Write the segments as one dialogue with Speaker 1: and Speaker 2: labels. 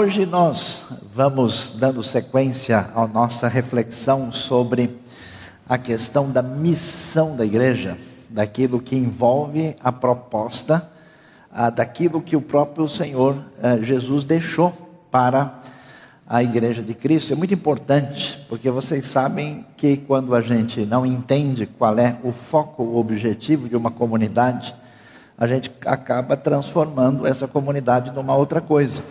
Speaker 1: Hoje nós vamos dando sequência à nossa reflexão sobre a questão da missão da igreja, daquilo que envolve a proposta, ah, daquilo que o próprio Senhor ah, Jesus deixou para a igreja de Cristo. É muito importante, porque vocês sabem que quando a gente não entende qual é o foco, o objetivo de uma comunidade, a gente acaba transformando essa comunidade numa outra coisa.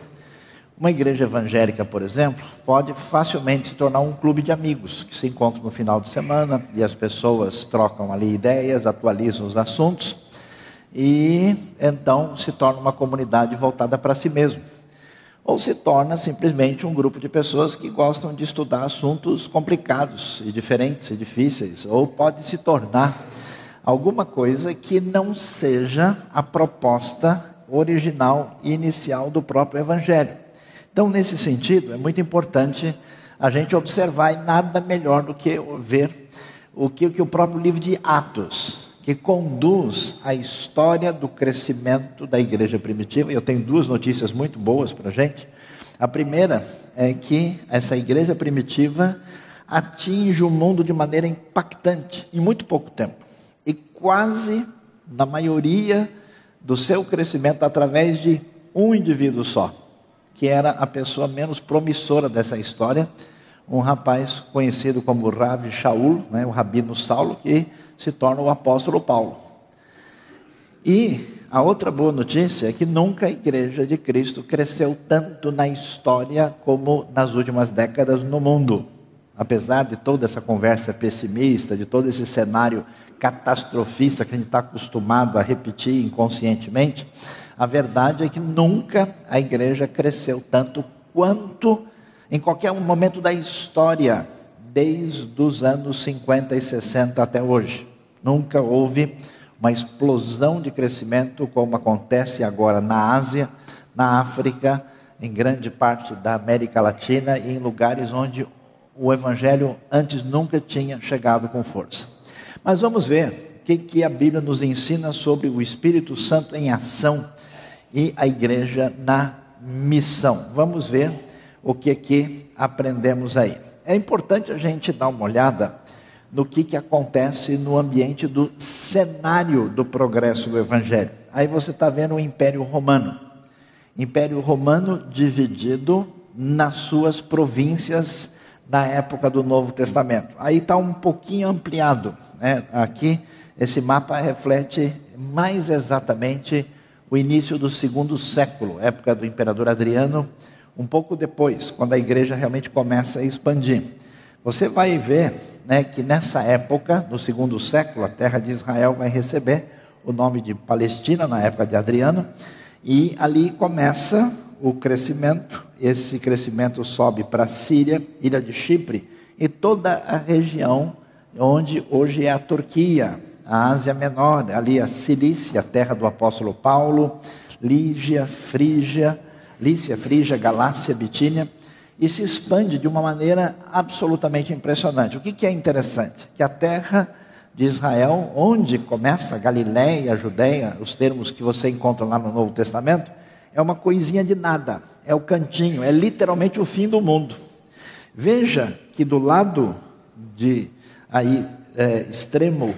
Speaker 1: Uma igreja evangélica, por exemplo, pode facilmente se tornar um clube de amigos que se encontram no final de semana e as pessoas trocam ali ideias, atualizam os assuntos e então se torna uma comunidade voltada para si mesmo. Ou se torna simplesmente um grupo de pessoas que gostam de estudar assuntos complicados e diferentes e difíceis, ou pode se tornar alguma coisa que não seja a proposta original e inicial do próprio evangelho. Então, nesse sentido, é muito importante a gente observar e nada melhor do que ver o que, que o próprio livro de Atos, que conduz a história do crescimento da igreja primitiva. Eu tenho duas notícias muito boas para a gente. A primeira é que essa igreja primitiva atinge o mundo de maneira impactante em muito pouco tempo. E quase, na maioria do seu crescimento, através de um indivíduo só que era a pessoa menos promissora dessa história, um rapaz conhecido como Rav Shaul, né, o rabino Saulo, que se torna o apóstolo Paulo. E a outra boa notícia é que nunca a igreja de Cristo cresceu tanto na história como nas últimas décadas no mundo. Apesar de toda essa conversa pessimista, de todo esse cenário catastrofista que a gente está acostumado a repetir inconscientemente, a verdade é que nunca a igreja cresceu tanto quanto em qualquer momento da história, desde os anos 50 e 60 até hoje. Nunca houve uma explosão de crescimento como acontece agora na Ásia, na África, em grande parte da América Latina e em lugares onde o evangelho antes nunca tinha chegado com força. Mas vamos ver o que, a Bíblia nos ensina sobre o Espírito Santo em ação e a igreja na missão. Vamos ver o que que aprendemos aí. É importante a gente dar uma olhada no que, que acontece no ambiente do cenário do progresso do Evangelho. Aí você está vendo o Império Romano. Império Romano dividido nas suas províncias na época do Novo Testamento. Aí está um pouquinho ampliado. Né? Aqui, esse mapa reflete mais exatamente o início do segundo século, época do imperador Adriano, um pouco depois, quando a igreja realmente começa a expandir. Você vai ver né, que nessa época, no segundo século, a terra de Israel vai receber o nome de Palestina, na época de Adriano, e ali começa o crescimento. Esse crescimento sobe para a Síria, ilha de Chipre, e toda a região onde hoje é a Turquia, a Ásia Menor, ali a Cilícia, a terra do apóstolo Paulo, Lígia, Frígia, Lícia, Frígia, Galácia, Bitínia, e se expande de uma maneira absolutamente impressionante. O que, que é interessante? Que a terra de Israel, onde começa a Galiléia, a Judéia, os termos que você encontra lá no Novo Testamento, é uma coisinha de nada, é o cantinho, é literalmente o fim do mundo. Veja que do lado de aí é, extremo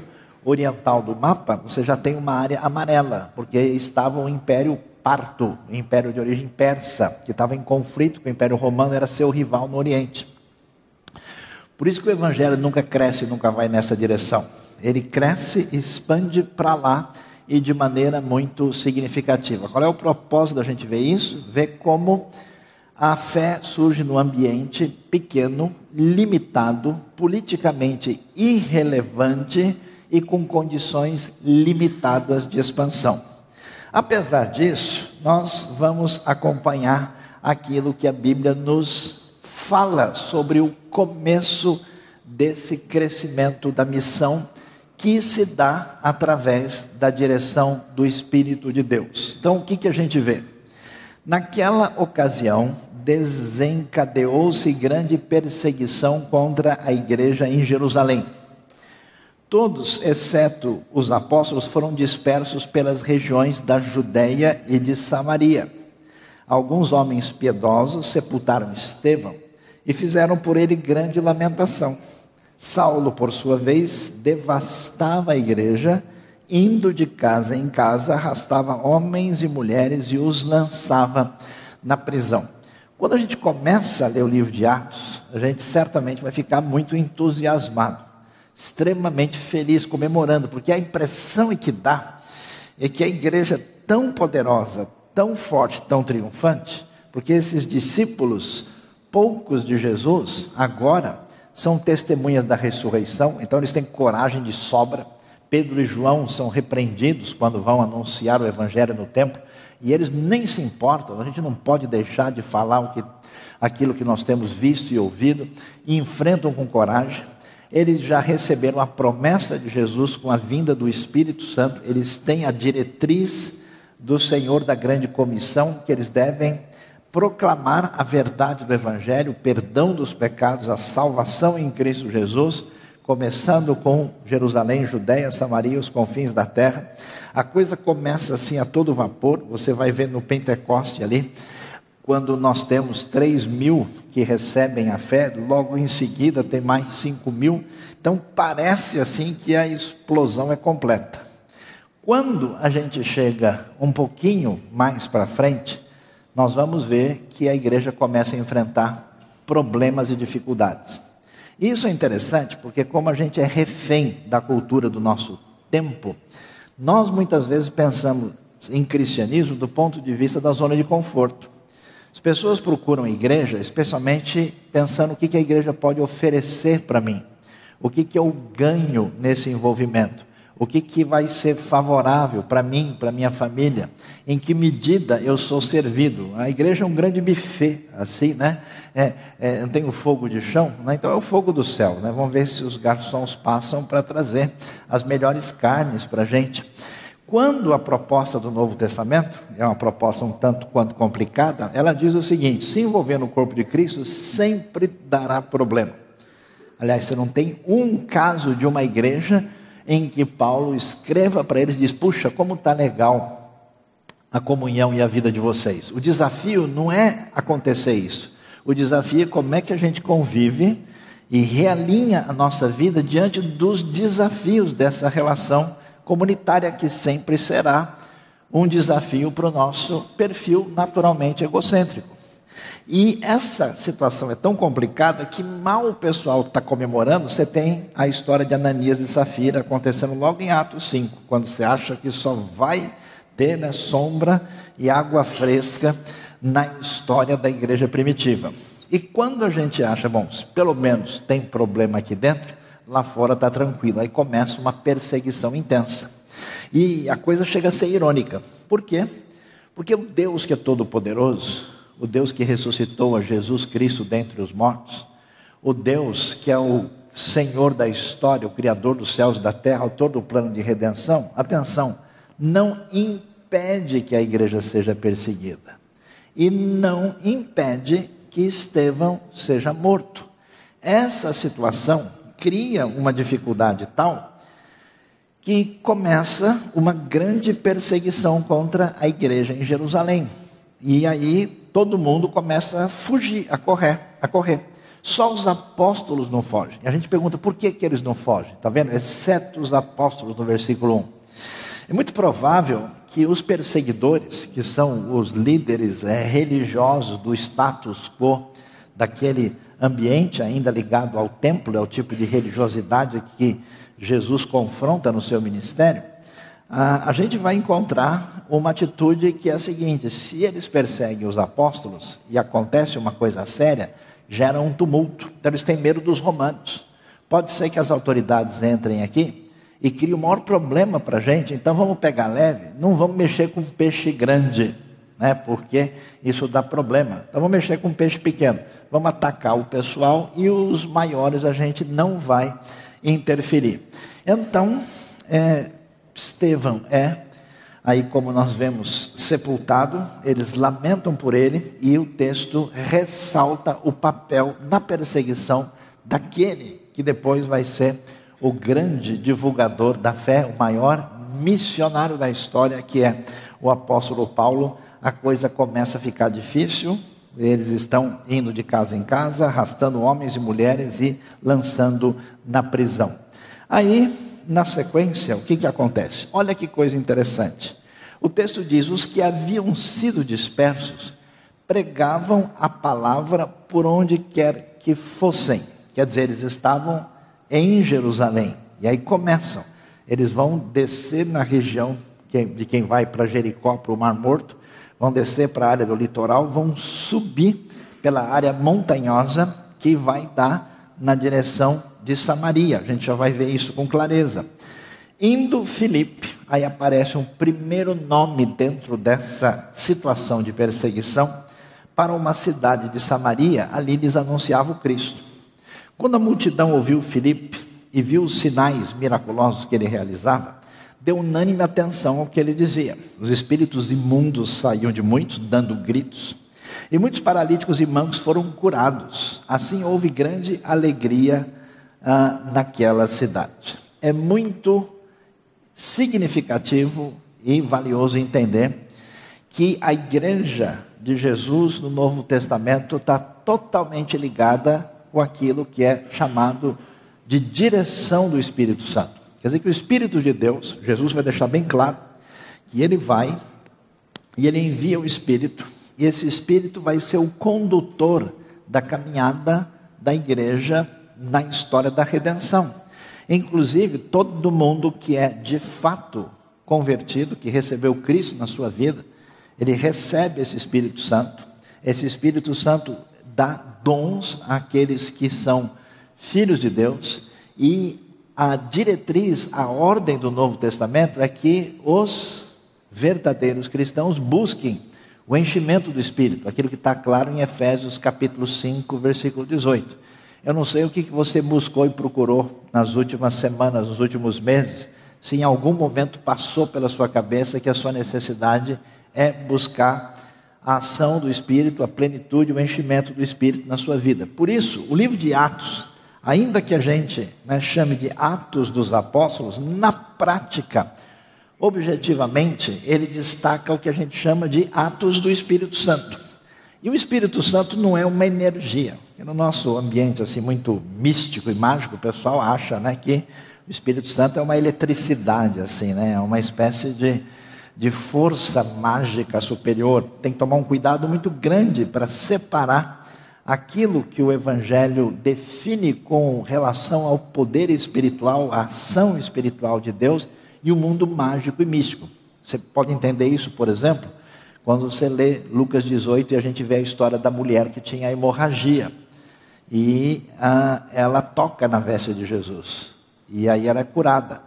Speaker 1: oriental do mapa, você já tem uma área amarela, porque estava o Império Parto, o império de origem persa, que estava em conflito com o Império Romano, era seu rival no Oriente. Por isso que o Evangelho nunca cresce, nunca vai nessa direção. Ele cresce, expande para lá e de maneira muito significativa. Qual é o propósito da gente ver isso? Ver como a fé surge no ambiente pequeno, limitado, politicamente irrelevante e com condições limitadas de expansão. Apesar disso, nós vamos acompanhar aquilo que a Bíblia nos fala sobre o começo desse crescimento da missão que se dá através da direção do Espírito de Deus. Então, o que, que a gente vê? Naquela ocasião, desencadeou-se grande perseguição contra a igreja em Jerusalém. Todos, exceto os apóstolos, foram dispersos pelas regiões da Judéia e de Samaria. alguns homens piedosos sepultaram Estevão e fizeram por ele grande lamentação. Saulo, por sua vez, devastava a igreja, indo de casa em casa, arrastava homens e mulheres e os lançava na prisão. Quando a gente começa a ler o livro de Atos, a gente certamente vai ficar muito entusiasmado, extremamente feliz, comemorando, porque a impressão que dá é que a igreja é tão poderosa, tão forte, tão triunfante, porque esses discípulos, poucos de Jesus, agora são testemunhas da ressurreição, então eles têm coragem de sobra. Pedro e João são repreendidos quando vão anunciar o evangelho no templo, e eles nem se importam, a gente não pode deixar de falar que, aquilo que nós temos visto e ouvido, e enfrentam com coragem. Eles já receberam a promessa de Jesus com a vinda do Espírito Santo, eles têm a diretriz do Senhor da grande comissão que eles devem proclamar a verdade do Evangelho, o perdão dos pecados, a salvação em Cristo Jesus, começando com Jerusalém, Judéia, Samaria, os confins da terra. A coisa começa assim a todo vapor, você vai ver no Pentecoste ali, quando nós temos 3 mil que recebem a fé, logo em seguida tem mais 5 mil. Então parece assim que a explosão é completa. Quando a gente chega um pouquinho mais para frente, nós vamos ver que a igreja começa a enfrentar problemas e dificuldades. Isso é interessante porque, como a gente é refém da cultura do nosso tempo, nós muitas vezes pensamos em cristianismo do ponto de vista da zona de conforto. As pessoas procuram a igreja, especialmente pensando o que a igreja pode oferecer para mim, o que eu ganho nesse envolvimento o que, que vai ser favorável para mim, para minha família, em que medida eu sou servido. A igreja é um grande buffet, assim, né? É, é, não tem o fogo de chão, né? então é o fogo do céu. Né? Vamos ver se os garçons passam para trazer as melhores carnes para a gente. Quando a proposta do Novo Testamento, é uma proposta um tanto quanto complicada, ela diz o seguinte: se envolver no corpo de Cristo sempre dará problema. Aliás, você não tem um caso de uma igreja em que Paulo escreva para eles e diz: Puxa, como está legal a comunhão e a vida de vocês. O desafio não é acontecer isso. O desafio é como é que a gente convive e realinha a nossa vida diante dos desafios dessa relação comunitária que sempre será um desafio para o nosso perfil naturalmente egocêntrico. E essa situação é tão complicada que mal o pessoal está comemorando, você tem a história de Ananias e Safira acontecendo logo em Atos 5, quando você acha que só vai ter né, sombra e água fresca na história da igreja primitiva. E quando a gente acha, bom, pelo menos tem problema aqui dentro, lá fora está tranquilo. Aí começa uma perseguição intensa. E a coisa chega a ser irônica. Por quê? Porque o Deus que é todo poderoso, o Deus que ressuscitou a Jesus Cristo dentre os mortos, o Deus que é o Senhor da história, o Criador dos céus e da terra, autor do plano de redenção, atenção, não impede que a igreja seja perseguida e não impede que Estevão seja morto. Essa situação cria uma dificuldade tal que começa uma grande perseguição contra a igreja em Jerusalém. E aí todo mundo começa a fugir, a correr, a correr. Só os apóstolos não fogem. E a gente pergunta por que, que eles não fogem? Está vendo? Exceto os apóstolos no versículo 1. É muito provável que os perseguidores, que são os líderes é, religiosos do status quo, daquele ambiente ainda ligado ao templo, é o tipo de religiosidade que Jesus confronta no seu ministério, a, gente vai encontrar uma atitude que é a seguinte: se eles perseguem os apóstolos e acontece uma coisa séria, gera um tumulto. Então eles têm medo dos romanos. Pode ser que as autoridades entrem aqui e criem o maior problema para a gente, então vamos pegar leve, não vamos mexer com peixe grande, né? porque isso dá problema. Então vamos mexer com peixe pequeno. Vamos atacar o pessoal e os maiores a gente não vai interferir. Então, é, Estevão é, aí como nós vemos, sepultado, eles lamentam por ele e o texto ressalta o papel na perseguição daquele que depois vai ser o grande divulgador da fé, o maior missionário da história, que é o apóstolo Paulo, a coisa começa a ficar difícil. Eles estão indo de casa em casa, arrastando homens e mulheres e lançando na prisão. Aí, na sequência, o que, que acontece? Olha que coisa interessante. O texto diz: os que haviam sido dispersos pregavam a palavra por onde quer que fossem. Quer dizer, eles estavam em Jerusalém. E aí começam. Eles vão descer na região de quem vai para Jericó, para o Mar Morto, vão descer para a área do litoral, vão subir pela área montanhosa que vai dar na direção de Samaria. A gente já vai ver isso com clareza. Indo Filipe, aí aparece um primeiro nome dentro dessa situação de perseguição para uma cidade de Samaria, ali lhes anunciava o Cristo. Quando a multidão ouviu Filipe e viu os sinais miraculosos que ele realizava, deu unânime atenção ao que ele dizia. Os espíritos imundos saíam de muitos, dando gritos, e muitos paralíticos e mancos foram curados. Assim houve grande alegria ah, naquela cidade. É muito significativo e valioso entender que a igreja de Jesus no Novo Testamento está totalmente ligada com aquilo que é chamado de direção do Espírito Santo. Quer dizer que o Espírito de Deus, Jesus vai deixar bem claro que ele vai e ele envia o Espírito, e esse Espírito vai ser o condutor da caminhada da igreja na história da redenção. Inclusive, todo mundo que é de fato convertido, que recebeu Cristo na sua vida, ele recebe esse Espírito Santo. Esse Espírito Santo dá dons àqueles que são filhos de Deus e a diretriz, a ordem do Novo Testamento é que os verdadeiros cristãos busquem o enchimento do Espírito, aquilo que está claro em Efésios capítulo 5, versículo 18. Eu não sei o que você buscou e procurou nas últimas semanas, nos últimos meses, se em algum momento passou pela sua cabeça que a sua necessidade é buscar a ação do Espírito, a plenitude, o enchimento do Espírito na sua vida. Por isso, o livro de Atos, ainda que a gente né, chame de Atos dos Apóstolos, na prática, objetivamente, ele destaca o que a gente chama de Atos do Espírito Santo. E o Espírito Santo não é uma energia. No nosso ambiente assim muito místico e mágico, o pessoal acha né, que o Espírito Santo é uma eletricidade, assim, né, é uma espécie de de força mágica superior, tem que tomar um cuidado muito grande para separar aquilo que o Evangelho define com relação ao poder espiritual, à ação espiritual de Deus e o mundo mágico e místico. Você pode entender isso, por exemplo, quando você lê Lucas 18 e a gente vê a história da mulher que tinha hemorragia. E ah, ela toca na veste de Jesus. E aí ela é curada.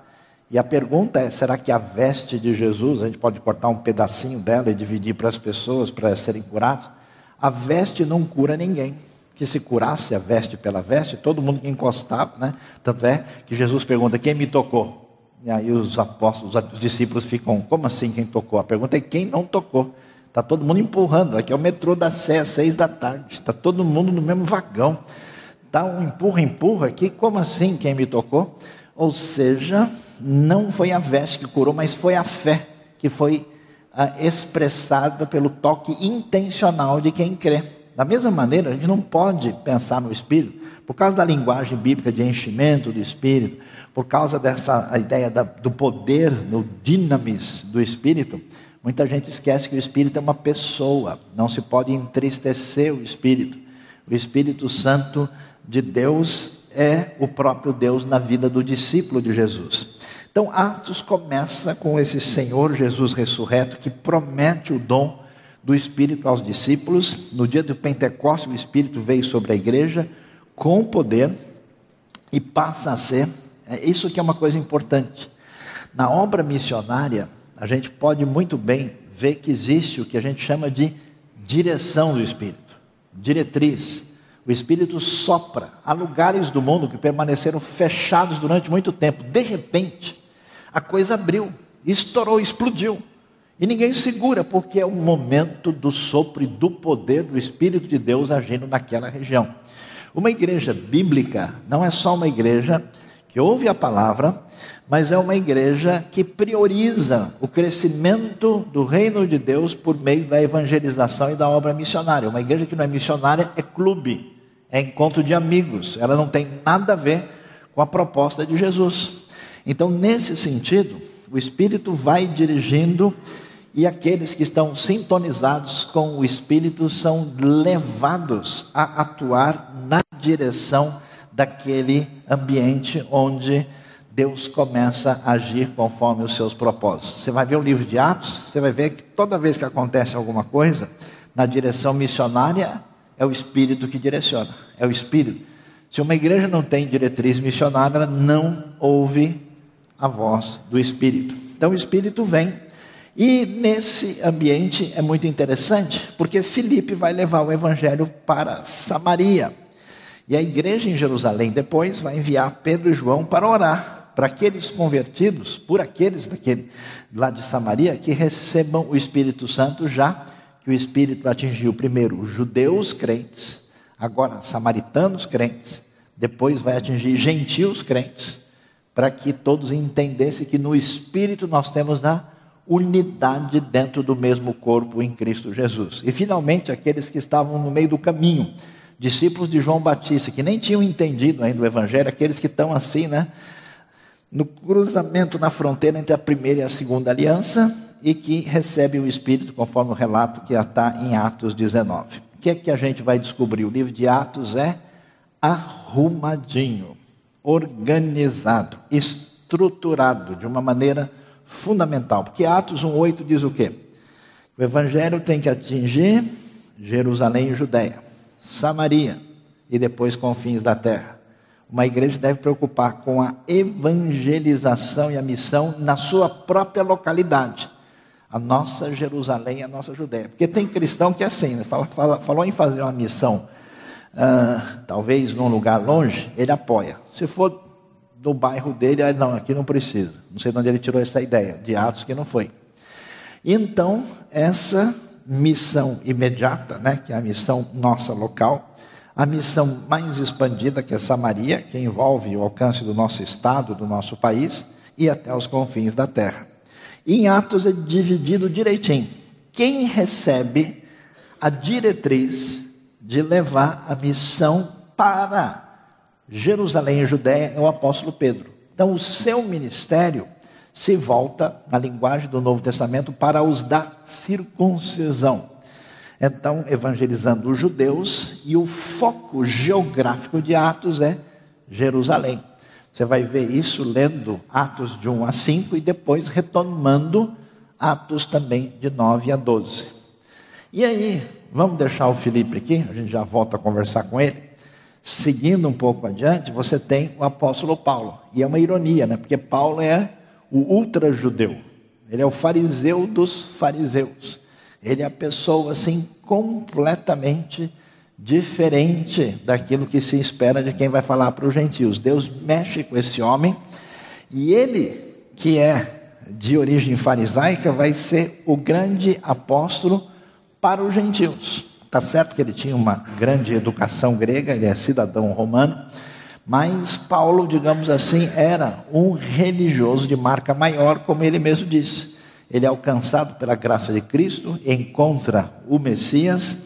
Speaker 1: E a pergunta é: será que a veste de Jesus, a gente pode cortar um pedacinho dela e dividir para as pessoas para serem curadas? A veste não cura ninguém. Que se curasse a veste pela veste, todo mundo que encostava, né? Tanto é que Jesus pergunta: quem me tocou? E aí os apóstolos, os discípulos ficam: como assim quem tocou? A pergunta é: quem não tocou? Está todo mundo empurrando. Aqui é o metrô da Sé, às seis da tarde. Está todo mundo no mesmo vagão. Está um empurra, empurra aqui. Como assim quem me tocou? Ou seja, não foi a veste que curou, mas foi a fé que foi expressada pelo toque intencional de quem crê. Da mesma maneira, a gente não pode pensar no Espírito, por causa da linguagem bíblica de enchimento do Espírito, por causa dessa ideia da, do poder, no dinamis do Espírito, muita gente esquece que o Espírito é uma pessoa, não se pode entristecer o Espírito. O Espírito Santo de Deus é o próprio Deus na vida do discípulo de Jesus. Então, Atos começa com esse Senhor Jesus ressurreto que promete o dom do Espírito aos discípulos. No dia do Pentecostes, o Espírito veio sobre a igreja com poder e passa a ser. É isso que é uma coisa importante. Na obra missionária, a gente pode muito bem ver que existe o que a gente chama de direção do Espírito, diretriz. O Espírito sopra a lugares do mundo que permaneceram fechados durante muito tempo. De repente, a coisa abriu, estourou, explodiu. E ninguém segura, porque é o momento do sopro e do poder do Espírito de Deus agindo naquela região. Uma igreja bíblica não é só uma igreja que ouve a palavra, mas é uma igreja que prioriza o crescimento do reino de Deus por meio da evangelização e da obra missionária. Uma igreja que não é missionária é clube, é encontro de amigos, ela não tem nada a ver com a proposta de Jesus. Então, nesse sentido, o Espírito vai dirigindo e aqueles que estão sintonizados com o Espírito são levados a atuar na direção daquele ambiente onde Deus começa a agir conforme os seus propósitos. Você vai ver o livro de Atos, você vai ver que toda vez que acontece alguma coisa, na direção missionária, é o Espírito que direciona, é o Espírito. Se uma igreja não tem diretriz missionária, não ouve a voz do Espírito. Então o Espírito vem. E nesse ambiente é muito interessante, porque Filipe vai levar o evangelho para Samaria. E a igreja em Jerusalém depois vai enviar Pedro e João para orar para aqueles convertidos, por aqueles daquele lá de Samaria, que recebam o Espírito Santo já que o Espírito atingiu primeiro os judeus crentes, agora samaritanos crentes, depois vai atingir gentios crentes, para que todos entendessem que no Espírito nós temos a unidade dentro do mesmo corpo em Cristo Jesus. E finalmente aqueles que estavam no meio do caminho, discípulos de João Batista, que nem tinham entendido ainda o Evangelho, aqueles que estão assim, né? no cruzamento na fronteira entre a primeira e a segunda aliança e que recebe o Espírito, conforme o relato que está em Atos 19. O que é que a gente vai descobrir? O livro de Atos é arrumadinho, organizado, estruturado de uma maneira fundamental. Porque Atos 1,8 diz o quê? O Evangelho tem que atingir Jerusalém e Judéia, Samaria e depois confins da terra. Uma igreja deve preocupar com a evangelização e a missão na sua própria localidade. A nossa Jerusalém, a nossa Judéia. Porque tem cristão que é assim, né? fala, fala, falou em fazer uma missão, uh, talvez num lugar longe, ele apoia. Se for do bairro dele, aí não, aqui não precisa. Não sei de onde ele tirou essa ideia, de Atos que não foi. Então, essa missão imediata, né, que é a missão nossa local, a missão mais expandida, que é Samaria, que envolve o alcance do nosso estado, do nosso país e até os confins da terra. Em Atos é dividido direitinho. Quem recebe a diretriz de levar a missão para Jerusalém e Judéia é o apóstolo Pedro. Então, o seu ministério se volta, na linguagem do Novo Testamento, para os da circuncisão então evangelizando os judeus, e o foco geográfico de Atos é Jerusalém. Você vai ver isso lendo Atos de 1 a 5 e depois retomando Atos também de 9 a 12. E aí, vamos deixar o Felipe aqui, a gente já volta a conversar com ele. Seguindo um pouco adiante, você tem o apóstolo Paulo. E é uma ironia, né? Porque Paulo é o ultra-judeu. Ele é o fariseu dos fariseus. Ele é a pessoa assim completamente diferente daquilo que se espera de quem vai falar para os gentios. Deus mexe com esse homem e ele, que é de origem farisaica, vai ser o grande apóstolo para os gentios. Tá certo que ele tinha uma grande educação grega, ele é cidadão romano, mas Paulo, digamos assim, era um religioso de marca maior, como ele mesmo disse ele é alcançado pela graça de Cristo, encontra o Messias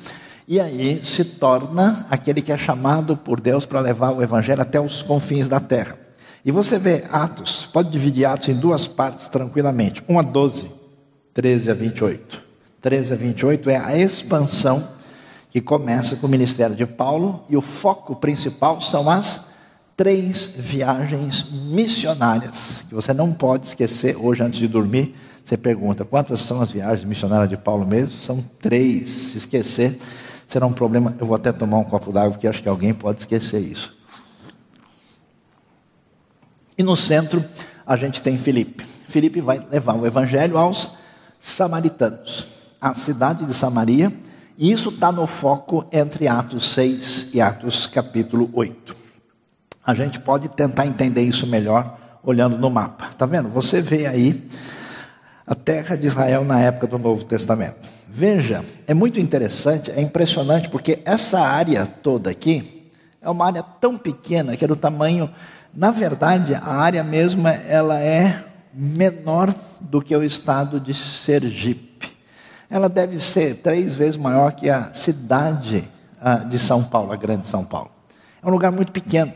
Speaker 1: e aí se torna aquele que é chamado por Deus para levar o evangelho até os confins da terra. E você vê Atos, pode dividir Atos em duas partes tranquilamente, 1 a 12, 13 a 28. 13 a 28 é a expansão que começa com o ministério de Paulo e o foco principal são as três viagens missionárias que você não pode esquecer hoje antes de dormir você pergunta, quantas são as viagens missionárias de Paulo mesmo? São três. Se esquecer, será um problema. Eu vou até tomar um copo d'água, porque acho que alguém pode esquecer isso. E no centro, a gente tem Filipe. Filipe vai levar o evangelho aos samaritanos, a cidade de Samaria, e isso está no foco entre Atos 6 e Atos capítulo 8. A gente pode tentar entender isso melhor olhando no mapa. Tá vendo? Você vê aí a terra de Israel na época do Novo Testamento. Veja, é muito interessante, é impressionante, porque essa área toda aqui é uma área tão pequena que é do tamanho Na verdade, a área mesma ela é menor do que o estado de Sergipe. Ela deve ser três vezes maior que a cidade ah, de São Paulo, a grande São Paulo. É um lugar muito pequeno.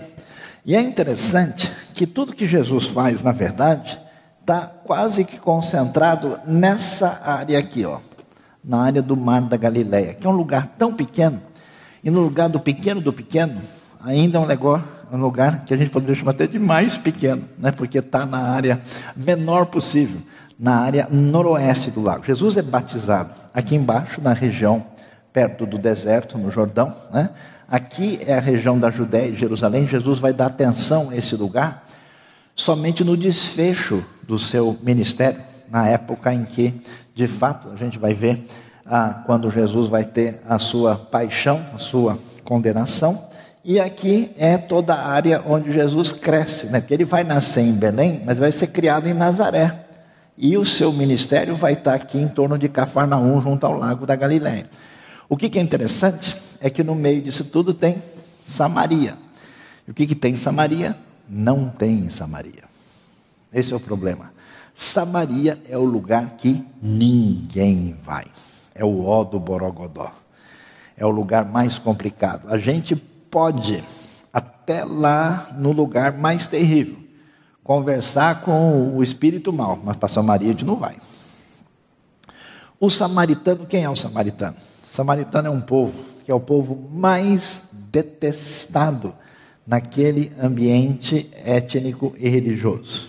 Speaker 1: E é interessante que tudo que Jesus faz, na verdade, está quase que concentrado nessa área aqui, ó, na área do Mar da Galileia, que é um lugar tão pequeno, e no lugar do pequeno do pequeno, ainda é um lugar, um lugar que a gente poderia chamar até de mais pequeno, né? porque está na área menor possível, na área noroeste do lago. Jesus é batizado aqui embaixo, na região perto do deserto, no Jordão. Né? Aqui é a região da Judéia e Jerusalém. Jesus vai dar atenção a esse lugar somente no desfecho do seu ministério, na época em que, de fato, a gente vai ver ah, quando Jesus vai ter a sua paixão, a sua condenação. E aqui é toda a área onde Jesus cresce, né? porque ele vai nascer em Belém, mas vai ser criado em Nazaré. E o seu ministério vai estar aqui em torno de Cafarnaum, junto ao lago da Galiléia. O que, que é interessante é que no meio disso tudo tem Samaria. E o que, que tem em Samaria? Não tem em Samaria. Esse é o problema. Samaria é o lugar que ninguém vai. É o ó do Borogodó. É o lugar mais complicado. A gente pode, até lá no lugar mais terrível, conversar com o espírito mal, mas para Samaria a gente não vai. O samaritano, quem é o samaritano? O samaritano é um povo que é o povo mais detestado naquele ambiente étnico e religioso.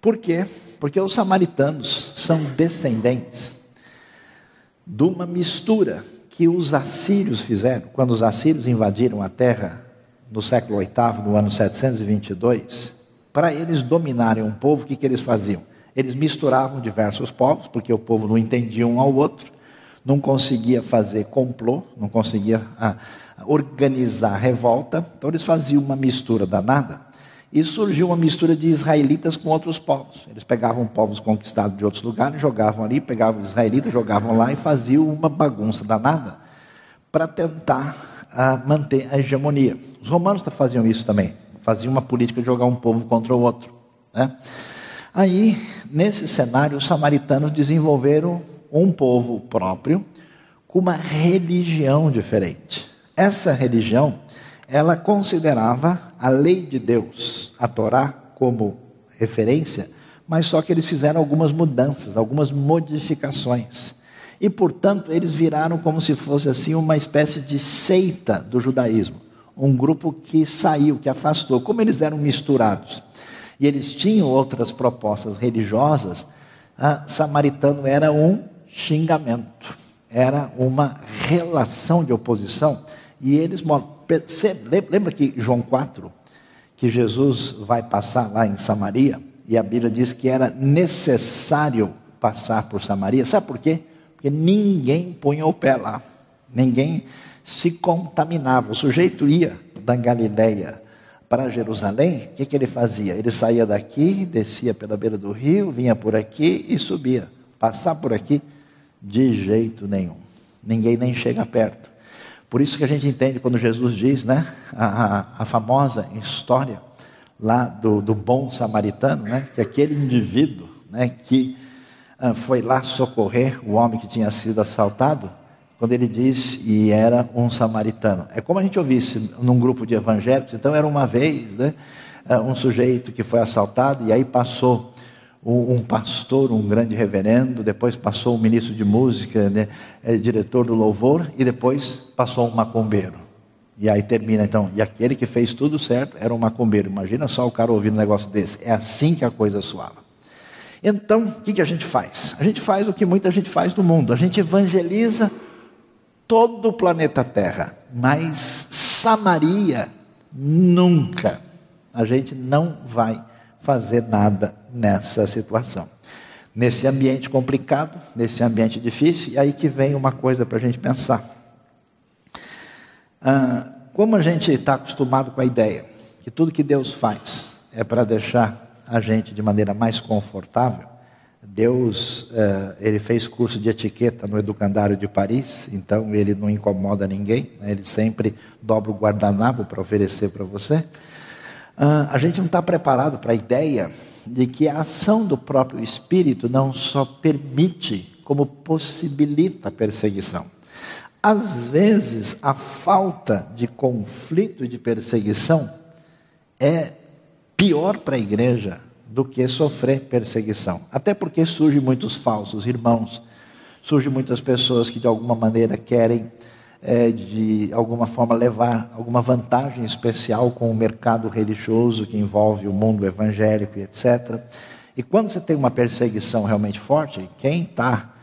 Speaker 1: Por quê? Porque os samaritanos são descendentes de uma mistura que os assírios fizeram, quando os assírios invadiram a terra no século VIII, no ano 722, para eles dominarem um povo, o que, que eles faziam? Eles misturavam diversos povos, porque o povo não entendia um ao outro, não conseguia fazer complô, não conseguia ah, organizar revolta, então eles faziam uma mistura danada. E surgiu uma mistura de israelitas com outros povos. Eles pegavam povos conquistados de outros lugares, jogavam ali, pegavam os israelitas, jogavam lá e faziam uma bagunça danada para tentar uh, manter a hegemonia. Os romanos faziam isso também. Faziam uma política de jogar um povo contra o outro. Né? Aí, nesse cenário, os samaritanos desenvolveram um povo próprio com uma religião diferente. Essa religião ela considerava a lei de Deus, a Torá, como referência, mas só que eles fizeram algumas mudanças, algumas modificações. E, portanto, eles viraram como se fosse assim uma espécie de seita do judaísmo, um grupo que saiu, que afastou. Como eles eram misturados e eles tinham outras propostas religiosas, a samaritano era um xingamento, era uma relação de oposição e eles lembra que João 4, que Jesus vai passar lá em Samaria, e a Bíblia diz que era necessário passar por Samaria. Sabe por quê? Porque ninguém punha o pé lá. Ninguém se contaminava. O sujeito ia da Galileia para Jerusalém, o que, que ele fazia? Ele saía daqui, descia pela beira do rio, vinha por aqui e subia. Passar por aqui, de jeito nenhum. Ninguém nem chega perto. Por isso que a gente entende quando Jesus diz, né, a, a famosa história lá do, do, bom samaritano, né, que aquele indivíduo, né, que ah, foi lá socorrer o homem que tinha sido assaltado, quando ele diz e era um samaritano. É como a gente ouvisse num grupo de evangélicos, então era uma vez, né, ah, um sujeito que foi assaltado e aí passou um pastor, um grande reverendo, depois passou um ministro de música, né, é, diretor do louvor, e depois passou um macumbeiro. E aí termina então, e aquele que fez tudo certo era um macumbeiro. Imagina só o cara ouvindo um negócio desse. É assim que a coisa soava. Então, o que, que a gente faz? A gente faz o que muita gente faz no mundo. A gente evangeliza todo o planeta Terra. Mas Samaria, nunca. A gente não vai fazer nada nessa situação. Nesse ambiente complicado, nesse ambiente difícil, e aí que vem uma coisa para a gente pensar. Ah, como a gente está acostumado com a ideia que tudo que Deus faz é para deixar a gente de maneira mais confortável, Deus, eh, ele fez curso de etiqueta no Educandário de Paris, então ele não incomoda ninguém, né? ele sempre dobra o guardanapo para oferecer para você. Ah, a gente não está preparado para a ideia de que a ação do próprio Espírito não só permite, como possibilita a perseguição. Às vezes, a falta de conflito e de perseguição é pior para a igreja do que sofrer perseguição. Até porque surgem muitos falsos irmãos, surgem muitas pessoas que de alguma maneira querem é, de alguma forma levar alguma vantagem especial com o mercado religioso que envolve o mundo evangélico e etc. E quando você tem uma perseguição realmente forte, quem está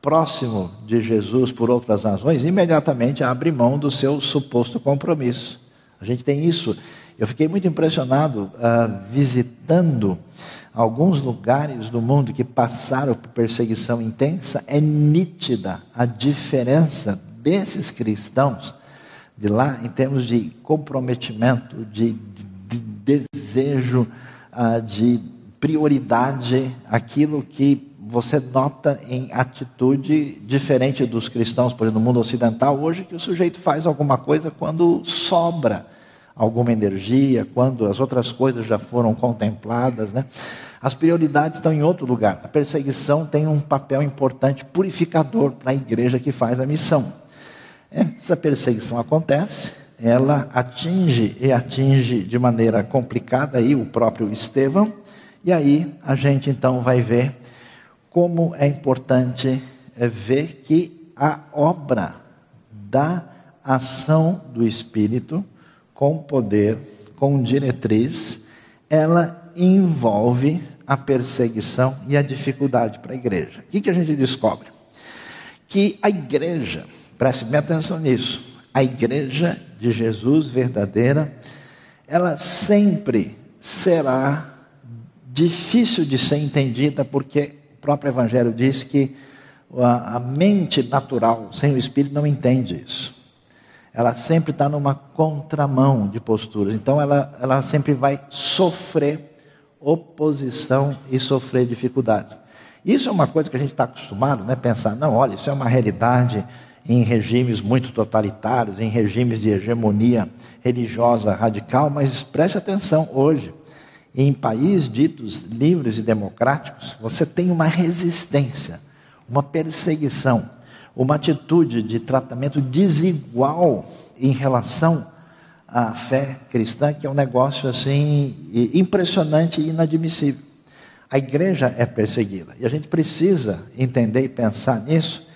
Speaker 1: próximo de Jesus por outras razões, imediatamente abre mão do seu suposto compromisso. A gente tem isso. Eu fiquei muito impressionado uh, visitando alguns lugares do mundo que passaram por perseguição intensa. É nítida a diferença desses cristãos de lá em termos de comprometimento, de, de, de desejo, uh, de prioridade, aquilo que você nota em atitude diferente dos cristãos, por exemplo, no mundo ocidental, hoje que o sujeito faz alguma coisa quando sobra alguma energia, quando as outras coisas já foram contempladas, né? As prioridades estão em outro lugar. A perseguição tem um papel importante purificador para a igreja que faz a missão. Essa perseguição acontece, ela atinge e atinge de maneira complicada aí o próprio Estevão, e aí a gente então vai ver como é importante é, ver que a obra da ação do Espírito, com poder, com diretriz, ela envolve a perseguição e a dificuldade para a igreja. O que, a gente descobre? Que a igreja Preste bem atenção nisso. A igreja de Jesus verdadeira, ela sempre será difícil de ser entendida, porque o próprio Evangelho diz que a, mente natural, sem o Espírito, não entende isso. Ela sempre está numa contramão de posturas. Então, ela, ela sempre vai sofrer oposição e sofrer dificuldades. Isso é uma coisa que a gente está acostumado, né? Pensar, não, olha, isso é uma realidade em regimes muito totalitários, em regimes de hegemonia religiosa radical, mas preste atenção hoje. Em países ditos livres e democráticos, você tem uma resistência, uma perseguição, uma atitude de tratamento desigual em relação à fé cristã, que é um negócio assim impressionante e inadmissível. A igreja é perseguida e a gente precisa entender e pensar nisso,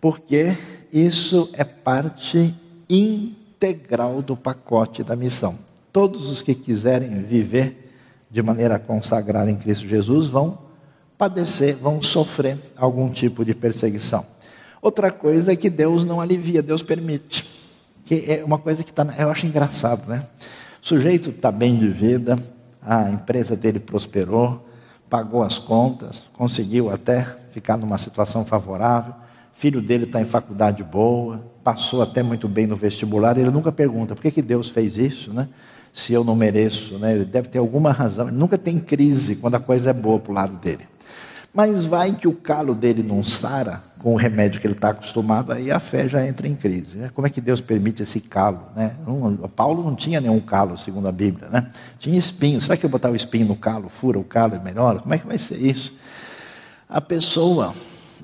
Speaker 1: porque isso é parte integral do pacote da missão. Todos os que quiserem viver de maneira consagrada em Cristo Jesus vão padecer, vão sofrer algum tipo de perseguição. Outra coisa é que Deus não alivia, Deus permite. Que é uma coisa que tá, eu acho engraçado, né? O sujeito está bem de vida, a empresa dele prosperou, pagou as contas, conseguiu até ficar numa situação favorável filho dele está em faculdade boa, passou até muito bem no vestibular, ele nunca pergunta por que, que Deus fez isso, né? Se eu não mereço, né? Ele deve ter alguma razão. Ele nunca tem crise quando a coisa é boa para o lado dele. Mas vai que o calo dele não sara com o remédio que ele está acostumado, aí a fé já entra em crise. Né? Como é que Deus permite esse calo? Né? Paulo não tinha nenhum calo, segundo a Bíblia. Né? Tinha espinho. Será que eu botar o espinho no calo, fura o calo e melhora? Como é que vai ser isso? A pessoa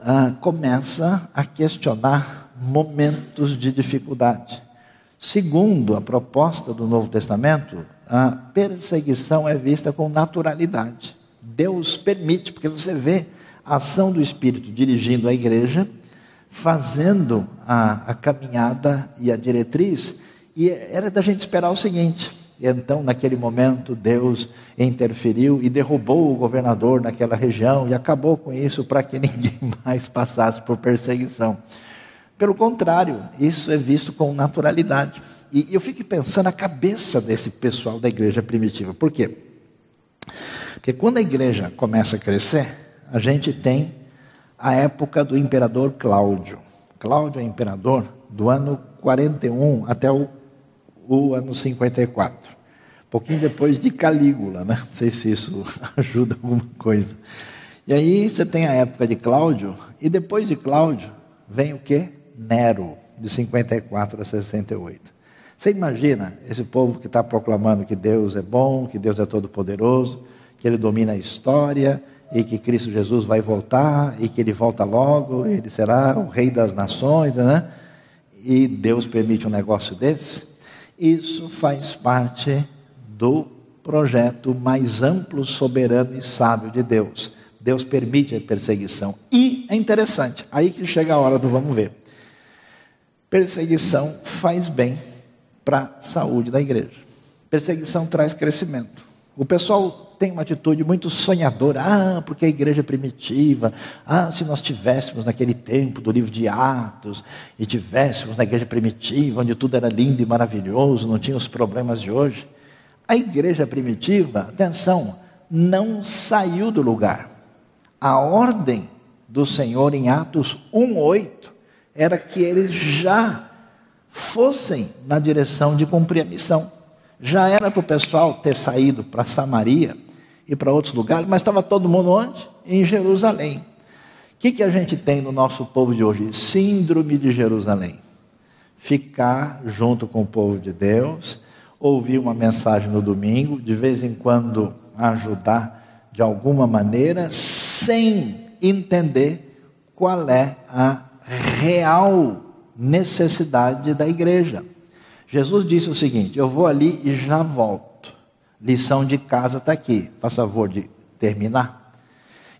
Speaker 1: ah, começa a questionar momentos de dificuldade. Segundo a proposta do Novo Testamento, a perseguição é vista com naturalidade. Deus permite, porque você vê a ação do Espírito dirigindo a igreja, fazendo a, a caminhada e a diretriz, e era da gente esperar o seguinte: então, naquele momento, Deus interferiu e derrubou o governador naquela região e acabou com isso para que ninguém mais passasse por perseguição. Pelo contrário, isso é visto com naturalidade. E eu fico pensando na cabeça desse pessoal da igreja primitiva. Por quê? Porque quando a igreja começa a crescer, a gente tem a época do imperador Cláudio. Cláudio é imperador do ano 41 até o o ano 54. Um pouquinho depois de Calígula, né? Não sei se isso ajuda alguma coisa. E aí você tem a época de Cláudio, e depois de Cláudio vem o quê? Nero, de 54 a 68. Você imagina esse povo que está proclamando que Deus é bom, que Deus é todo-poderoso, que Ele domina a história e que Cristo Jesus vai voltar e que Ele volta logo, Ele será o Rei das Nações, né? E Deus permite um negócio desse? Isso faz parte do projeto mais amplo, soberano e sábio de Deus. Deus permite a perseguição. E é interessante, aí que chega a hora do vamos ver. Perseguição faz bem para a saúde da igreja. Perseguição traz crescimento. O pessoal tem uma atitude muito sonhadora. Ah, porque a igreja é primitiva. Ah, se nós tivéssemos naquele tempo do livro de Atos e tivéssemos na igreja primitiva, onde tudo era lindo e maravilhoso, não tinha os problemas de hoje. A igreja primitiva, atenção, não saiu do lugar. A ordem do Senhor em Atos 1:8 era que eles já fossem na direção de cumprir a missão. Já era para o pessoal ter saído para Samaria e para outros lugares, mas estava todo mundo onde? Em Jerusalém. O que, que a gente tem no nosso povo de hoje? Síndrome de Jerusalém. Ficar junto com o povo de Deus, ouvir uma mensagem no domingo, de vez em quando ajudar de alguma maneira, sem entender qual é a real necessidade da igreja. Jesus disse o seguinte: Eu vou ali e já volto. Lição de casa está aqui. Faça favor de terminar.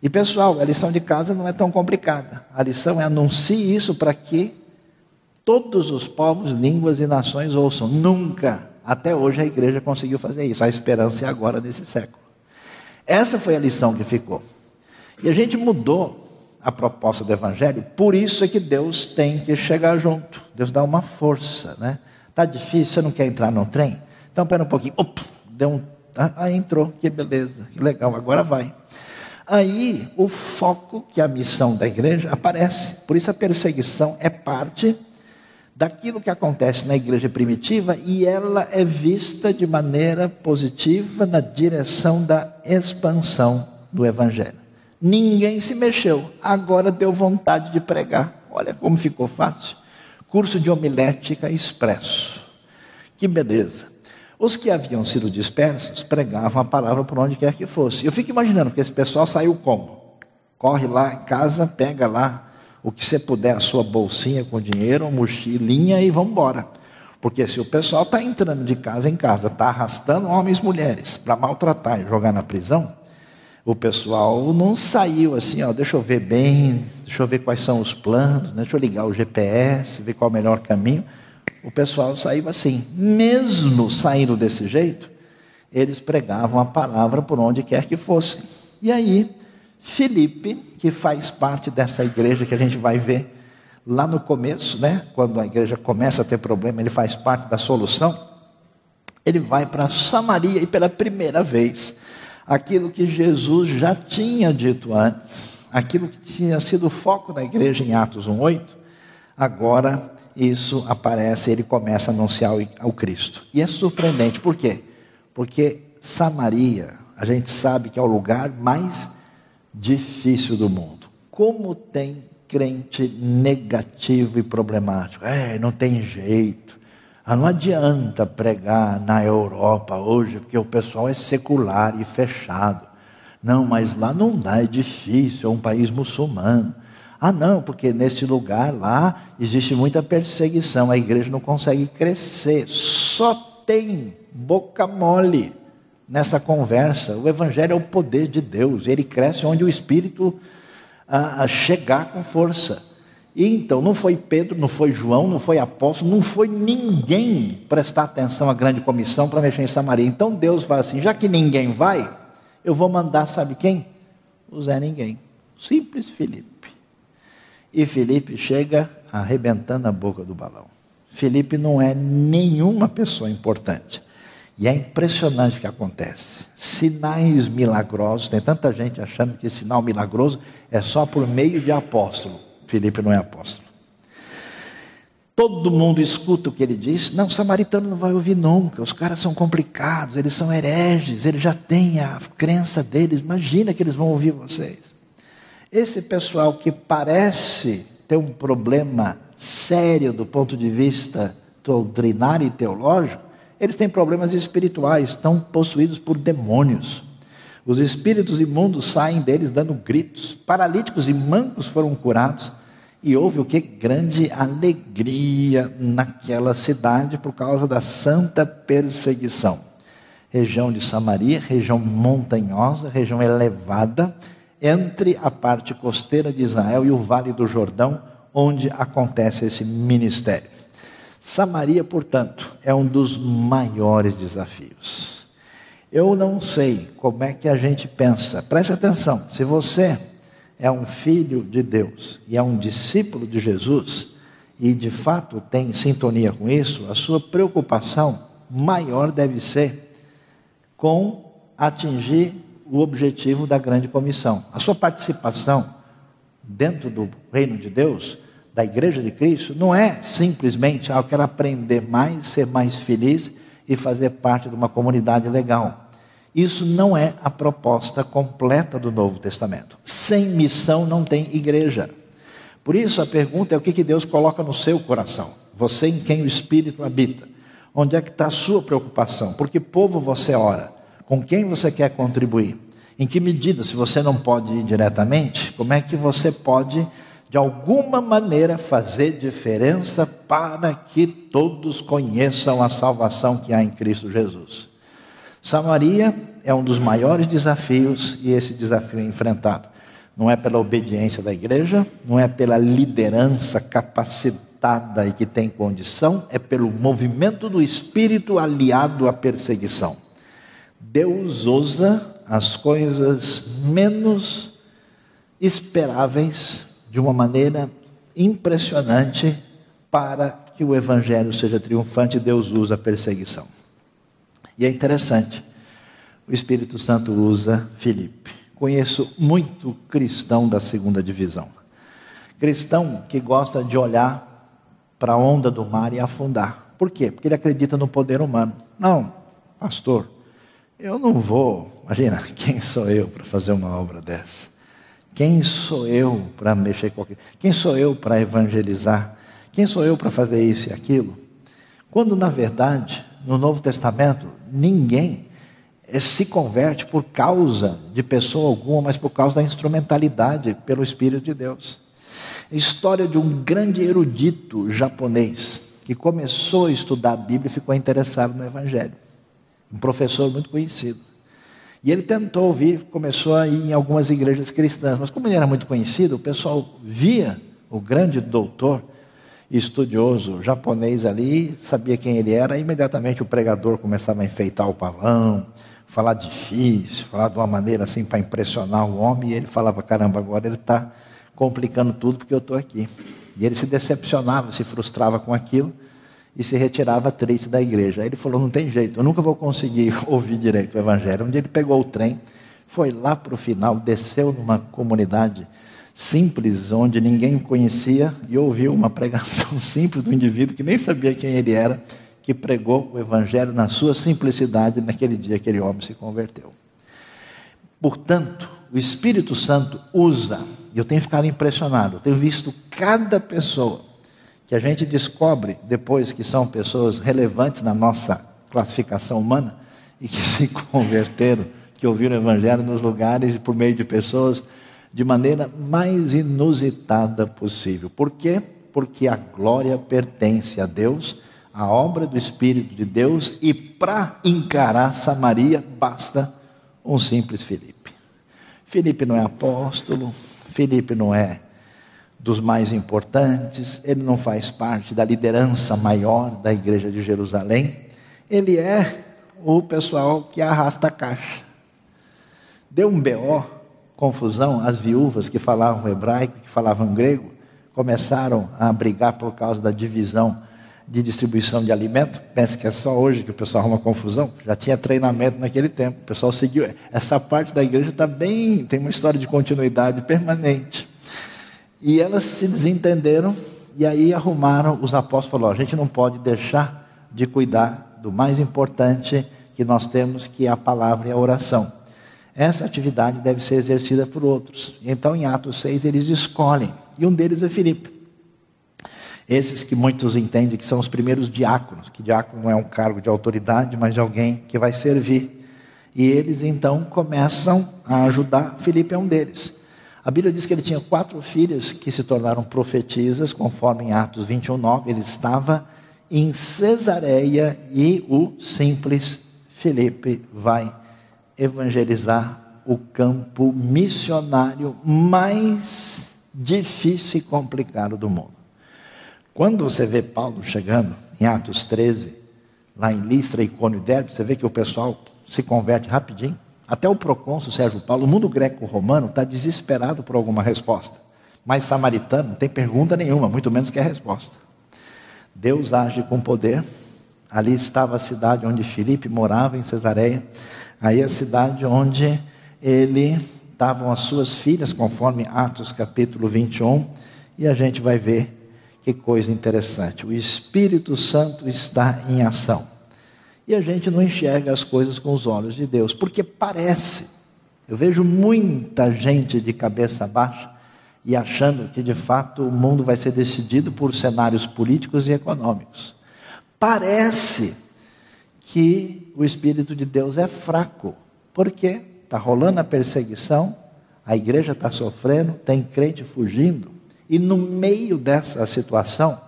Speaker 1: E pessoal, a lição de casa não é tão complicada. A lição é anuncie isso para que todos os povos, línguas e nações ouçam. Nunca, até hoje, a igreja conseguiu fazer isso. A esperança é agora nesse século. Essa foi a lição que ficou. E a gente mudou a proposta do Evangelho, por isso é que Deus tem que chegar junto. Deus dá uma força, né? Tá difícil, você não quer entrar no trem? Então, pera um pouquinho. Op, deu um... Ah, entrou, que beleza, que legal, agora vai. Aí, o foco, que é a missão da igreja, aparece. Por isso, a perseguição é parte daquilo que acontece na igreja primitiva e ela é vista de maneira positiva na direção da expansão do Evangelho. Ninguém se mexeu. Agora deu vontade de pregar. Olha como ficou fácil. Curso de homilética expresso. Que beleza. Os que haviam sido dispersos pregavam a palavra por onde quer que fosse. Eu fico imaginando que esse pessoal saiu como? Corre lá em casa, pega lá o que você puder, a sua bolsinha com dinheiro, mochilinha e vamos embora. Porque se o pessoal está entrando de casa em casa, está arrastando homens e mulheres para maltratar e jogar na prisão, o pessoal não saiu assim, ó, deixa eu ver bem, deixa eu ver quais são os planos, né? deixa eu ligar o GPS, ver qual é o melhor caminho. O pessoal saiu assim. Mesmo saindo desse jeito, eles pregavam a palavra por onde quer que fossem. E aí, Felipe, que faz parte dessa igreja que a gente vai ver lá no começo, né? Quando a igreja começa a ter problema, ele faz parte da solução. Ele vai para Samaria e pela primeira vez aquilo que Jesus já tinha dito antes, aquilo que tinha sido o foco da igreja em Atos 1:8, agora isso aparece, ele começa a anunciar ao Cristo. E é surpreendente, por quê? Porque Samaria, a gente sabe que é o lugar mais difícil do mundo. Como tem crente negativo e problemático? É, não tem jeito. Ah, não adianta pregar na Europa hoje, porque o pessoal é secular e fechado. Não, mas lá não dá, é difícil, é um país muçulmano. Ah, não, porque nesse lugar lá existe muita perseguição, a igreja não consegue crescer. Só tem boca mole nessa conversa. O evangelho é o poder de Deus, ele cresce onde o Espírito ah, chegar com força. E então não foi Pedro, não foi João, não foi apóstolo, não foi ninguém prestar atenção à grande comissão para mexer em Samaria. Então Deus fala assim: já que ninguém vai, eu vou mandar, sabe quem? O Zé Ninguém. Simples Felipe. E Felipe chega arrebentando a boca do balão. Felipe não é nenhuma pessoa importante. E é impressionante o que acontece. Sinais milagrosos, tem tanta gente achando que sinal milagroso é só por meio de apóstolo. Felipe não é apóstolo. Todo mundo escuta o que ele diz. Não, o samaritano não vai ouvir nunca. Os caras são complicados, eles são hereges, eles já têm a crença deles. Imagina que eles vão ouvir vocês. Esse pessoal que parece ter um problema sério do ponto de vista doutrinário e teológico, eles têm problemas espirituais, estão possuídos por demônios. Os espíritos imundos saem deles dando gritos. Paralíticos e mancos foram curados. E houve o que? Grande alegria naquela cidade por causa da santa perseguição. Região de Samaria, região montanhosa, região elevada, entre a parte costeira de Israel e o Vale do Jordão, onde acontece esse ministério. Samaria, portanto, é um dos maiores desafios. Eu não sei como é que a gente pensa, preste atenção, se você é um filho de Deus e é um discípulo de Jesus, e de fato tem sintonia com isso, a sua preocupação maior deve ser com atingir o objetivo da grande comissão. A sua participação dentro do reino de Deus, da igreja de Cristo, não é simplesmente, ah, eu quero aprender mais, ser mais feliz e fazer parte de uma comunidade legal. Isso não é a proposta completa do Novo Testamento. Sem missão não tem igreja. Por isso a pergunta é o que, que Deus coloca no seu coração. Você em quem o Espírito habita. Onde é que está a sua preocupação? Por que povo você ora? Com quem você quer contribuir? Em que medida, se você não pode ir diretamente, como é que você pode, de alguma maneira, fazer diferença para que todos conheçam a salvação que há em Cristo Jesus? Samaria é um dos maiores desafios e esse desafio é enfrentado. Não é pela obediência da igreja, não é pela liderança capacitada e que tem condição, é pelo movimento do espírito aliado à perseguição. Deus usa as coisas menos esperáveis de uma maneira impressionante para que o evangelho seja triunfante, Deus usa a perseguição. E é interessante, o Espírito Santo usa Filipe. Conheço muito cristão da segunda divisão. Cristão que gosta de olhar para a onda do mar e afundar. Por quê? Porque ele acredita no poder humano. Não, pastor, eu não vou. Imagina, quem sou eu para fazer uma obra dessa? Quem sou eu para mexer com aquilo? Quem sou eu para evangelizar? Quem sou eu para fazer isso e aquilo? Quando, na verdade, no Novo Testamento, ninguém eh, se converte por causa de pessoa alguma, mas por causa da instrumentalidade pelo Espírito de Deus. História de um grande erudito japonês que começou a estudar a Bíblia e ficou interessado no Evangelho. Um professor muito conhecido. E ele tentou ouvir, começou a ir em algumas igrejas cristãs, mas como ele era muito conhecido, o pessoal via o grande doutor estudioso japonês ali, sabia quem ele era, e imediatamente o pregador começava a enfeitar o pavão, falar difícil, falar de uma maneira assim para impressionar o homem, e ele falava: caramba, agora ele está complicando tudo porque eu estou aqui. E ele se decepcionava, se frustrava com aquilo e se retirava triste da igreja. Aí ele falou: não tem jeito, eu nunca vou conseguir ouvir direito o evangelho. Um dia ele pegou o trem, foi lá para o final, desceu numa comunidade simples, onde ninguém conhecia, e ouviu uma pregação simples do indivíduo que nem sabia quem ele era, que pregou o Evangelho na sua simplicidade, naquele dia aquele homem se converteu. Portanto, o Espírito Santo usa, e eu tenho ficado impressionado, eu tenho visto cada pessoa que a gente descobre depois que são pessoas relevantes na nossa classificação humana e que se converteram, que ouviram o Evangelho nos lugares e por meio de pessoas de maneira mais inusitada possível. Por quê? Porque a glória pertence a Deus, a obra do Espírito de Deus, e para encarar Samaria basta um simples Felipe. Felipe não é apóstolo, Felipe não é dos mais importantes, ele não faz parte da liderança maior da igreja de Jerusalém, ele é o pessoal que arrasta a caixa. Deu um BO confusão, as viúvas que falavam hebraico, que falavam grego, começaram a brigar por causa da divisão de distribuição de alimento. Pense que é só hoje que o pessoal arruma confusão. Já tinha treinamento naquele tempo. O pessoal seguiu. Essa parte da igreja está bem, tem uma história de continuidade permanente. E elas se desentenderam e aí arrumaram os apóstolos. Falou: a gente não pode deixar de cuidar do mais importante que nós temos, que é a palavra e a oração essa atividade deve ser exercida por outros. Então, em Atos 6, eles escolhem, e um deles é Filipe. Esses que muitos entendem que são os primeiros diáconos, que diácono não é um cargo de autoridade, mas de alguém que vai servir. E eles então começam a ajudar. Filipe é um deles. A Bíblia diz que ele tinha quatro filhas que se tornaram profetisas, conforme em Atos 21, 9. Ele estava em Cesareia e o simples Filipe vai evangelizar o campo missionário mais difícil e complicado do mundo. Quando você vê Paulo chegando em Atos 13, lá em Listra, Icônio e Derbe, você vê que o pessoal se converte rapidinho. Até o procônsul Sérgio Paulo, o mundo greco-romano está desesperado por alguma resposta. Mas samaritano não tem pergunta nenhuma, muito menos que a resposta. Deus age com poder. Ali estava a cidade onde Filipe morava, em Cesareia. Aí a cidade onde ele estavam as suas filhas, conforme Atos capítulo 21. E a gente vai ver que coisa interessante. O Espírito Santo está em ação e a gente não enxerga as coisas com os olhos de Deus, porque parece. Eu vejo muita gente de cabeça baixa e achando que de fato o mundo vai ser decidido por cenários políticos e econômicos. Parece que o Espírito de Deus é fraco, porque está rolando a perseguição, a igreja está sofrendo, tem crente fugindo, e no meio dessa situação,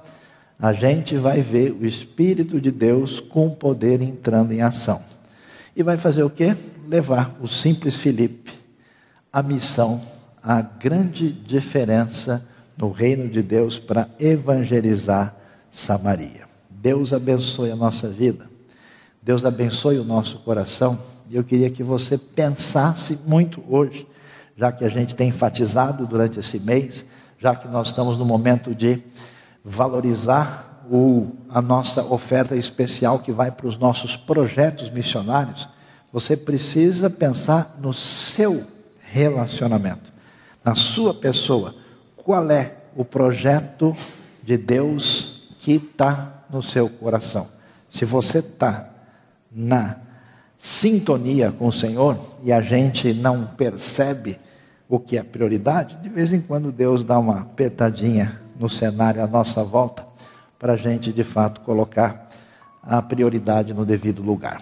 Speaker 1: a gente vai ver o Espírito de Deus com poder entrando em ação. E vai fazer o quê? Levar o simples Felipe à missão, à grande diferença no reino de Deus para evangelizar Samaria. Deus abençoe a nossa vida. Deus abençoe o nosso coração. E eu queria que você pensasse muito hoje, já que a gente tem enfatizado durante esse mês, já que nós estamos no momento de valorizar a nossa oferta especial que vai para os nossos projetos missionários, você precisa pensar no seu relacionamento, na sua pessoa. Qual é o projeto de Deus que está no seu coração? Se você está na sintonia com o Senhor e a gente não percebe o que é prioridade, de vez em quando Deus dá uma apertadinha no cenário à nossa volta, para a gente de fato colocar a prioridade no devido lugar.